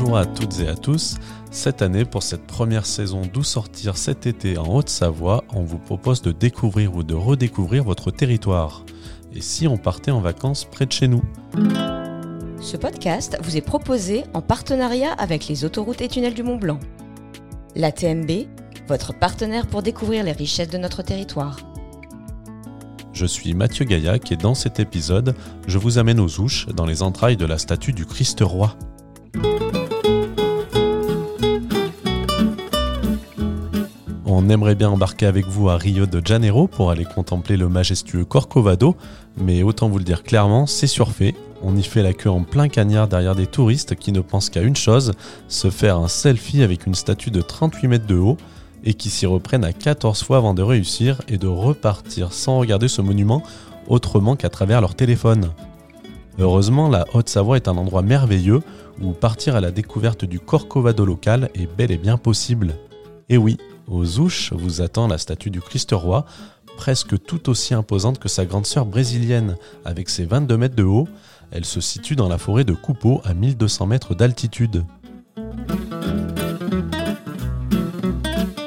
Bonjour à toutes et à tous. Cette année, pour cette première saison D'où sortir cet été en Haute-Savoie, on vous propose de découvrir ou de redécouvrir votre territoire. Et si on partait en vacances près de chez nous? Ce podcast vous est proposé en partenariat avec les autoroutes et tunnels du Mont Blanc. La TMB, votre partenaire pour découvrir les richesses de notre territoire. Je suis Mathieu Gaillac et dans cet épisode, je vous amène aux Ouches, dans les entrailles de la statue du Christ roi. On aimerait bien embarquer avec vous à Rio de Janeiro pour aller contempler le majestueux Corcovado, mais autant vous le dire clairement, c'est surfait. On y fait la queue en plein cagnard derrière des touristes qui ne pensent qu'à une chose, se faire un selfie avec une statue de 38 mètres de haut, et qui s'y reprennent à 14 fois avant de réussir et de repartir sans regarder ce monument autrement qu'à travers leur téléphone. Heureusement, la Haute-Savoie est un endroit merveilleux où partir à la découverte du Corcovado local est bel et bien possible. Et oui, aux Ouches vous attend la statue du Christ roi, presque tout aussi imposante que sa grande sœur brésilienne, avec ses 22 mètres de haut. Elle se situe dans la forêt de Coupeau à 1200 mètres d'altitude.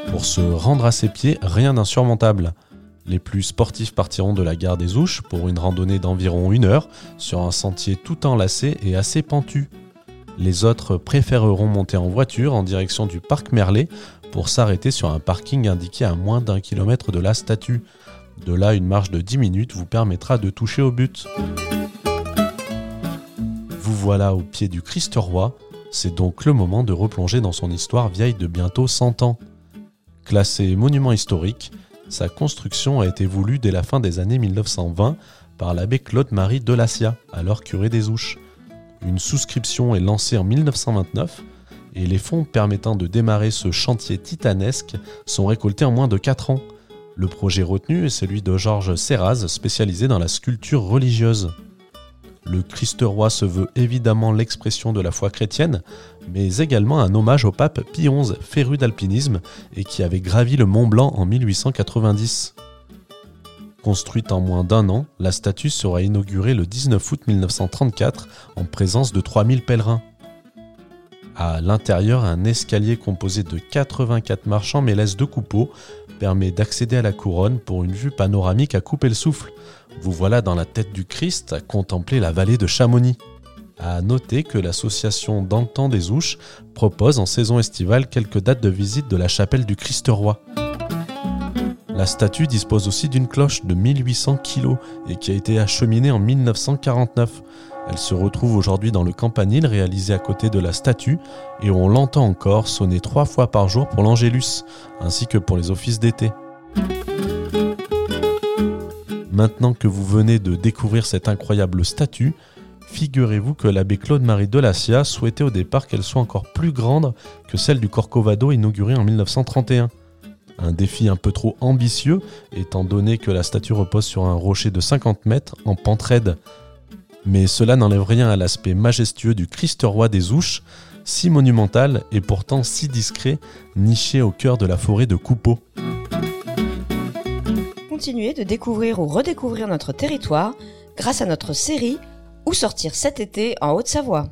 Pour se rendre à ses pieds, rien d'insurmontable. Les plus sportifs partiront de la gare des Ouches pour une randonnée d'environ une heure sur un sentier tout enlacé et assez pentu. Les autres préféreront monter en voiture en direction du parc Merlet pour s'arrêter sur un parking indiqué à moins d'un kilomètre de la statue. De là, une marche de 10 minutes vous permettra de toucher au but. Vous voilà au pied du Christ roi, c'est donc le moment de replonger dans son histoire vieille de bientôt 100 ans. Classé monument historique, sa construction a été voulue dès la fin des années 1920 par l'abbé Claude-Marie Delassia, alors curé des Ouches. Une souscription est lancée en 1929 et les fonds permettant de démarrer ce chantier titanesque sont récoltés en moins de 4 ans. Le projet retenu est celui de Georges Serraz, spécialisé dans la sculpture religieuse. Le Christ roi se veut évidemment l'expression de la foi chrétienne, mais également un hommage au pape Pie XI, féru d'alpinisme et qui avait gravi le Mont Blanc en 1890. Construite en moins d'un an, la statue sera inaugurée le 19 août 1934 en présence de 3000 pèlerins. À l'intérieur, un escalier composé de 84 marches en mélèze de coupeaux permet d'accéder à la couronne pour une vue panoramique à couper le souffle. Vous voilà dans la tête du Christ à contempler la vallée de Chamonix. À noter que l'association d'Antan des Ouches propose en saison estivale quelques dates de visite de la chapelle du Christ roi. La statue dispose aussi d'une cloche de 1800 kg et qui a été acheminée en 1949. Elle se retrouve aujourd'hui dans le campanile réalisé à côté de la statue et on l'entend encore sonner trois fois par jour pour l'Angélus, ainsi que pour les offices d'été. Maintenant que vous venez de découvrir cette incroyable statue, figurez-vous que l'abbé Claude-Marie Delassia souhaitait au départ qu'elle soit encore plus grande que celle du Corcovado inaugurée en 1931. Un défi un peu trop ambitieux, étant donné que la statue repose sur un rocher de 50 mètres en pente raide, mais cela n'enlève rien à l'aspect majestueux du Christ roi des Ouches, si monumental et pourtant si discret, niché au cœur de la forêt de Coupeau. Continuez de découvrir ou redécouvrir notre territoire grâce à notre série Où sortir cet été en Haute-Savoie.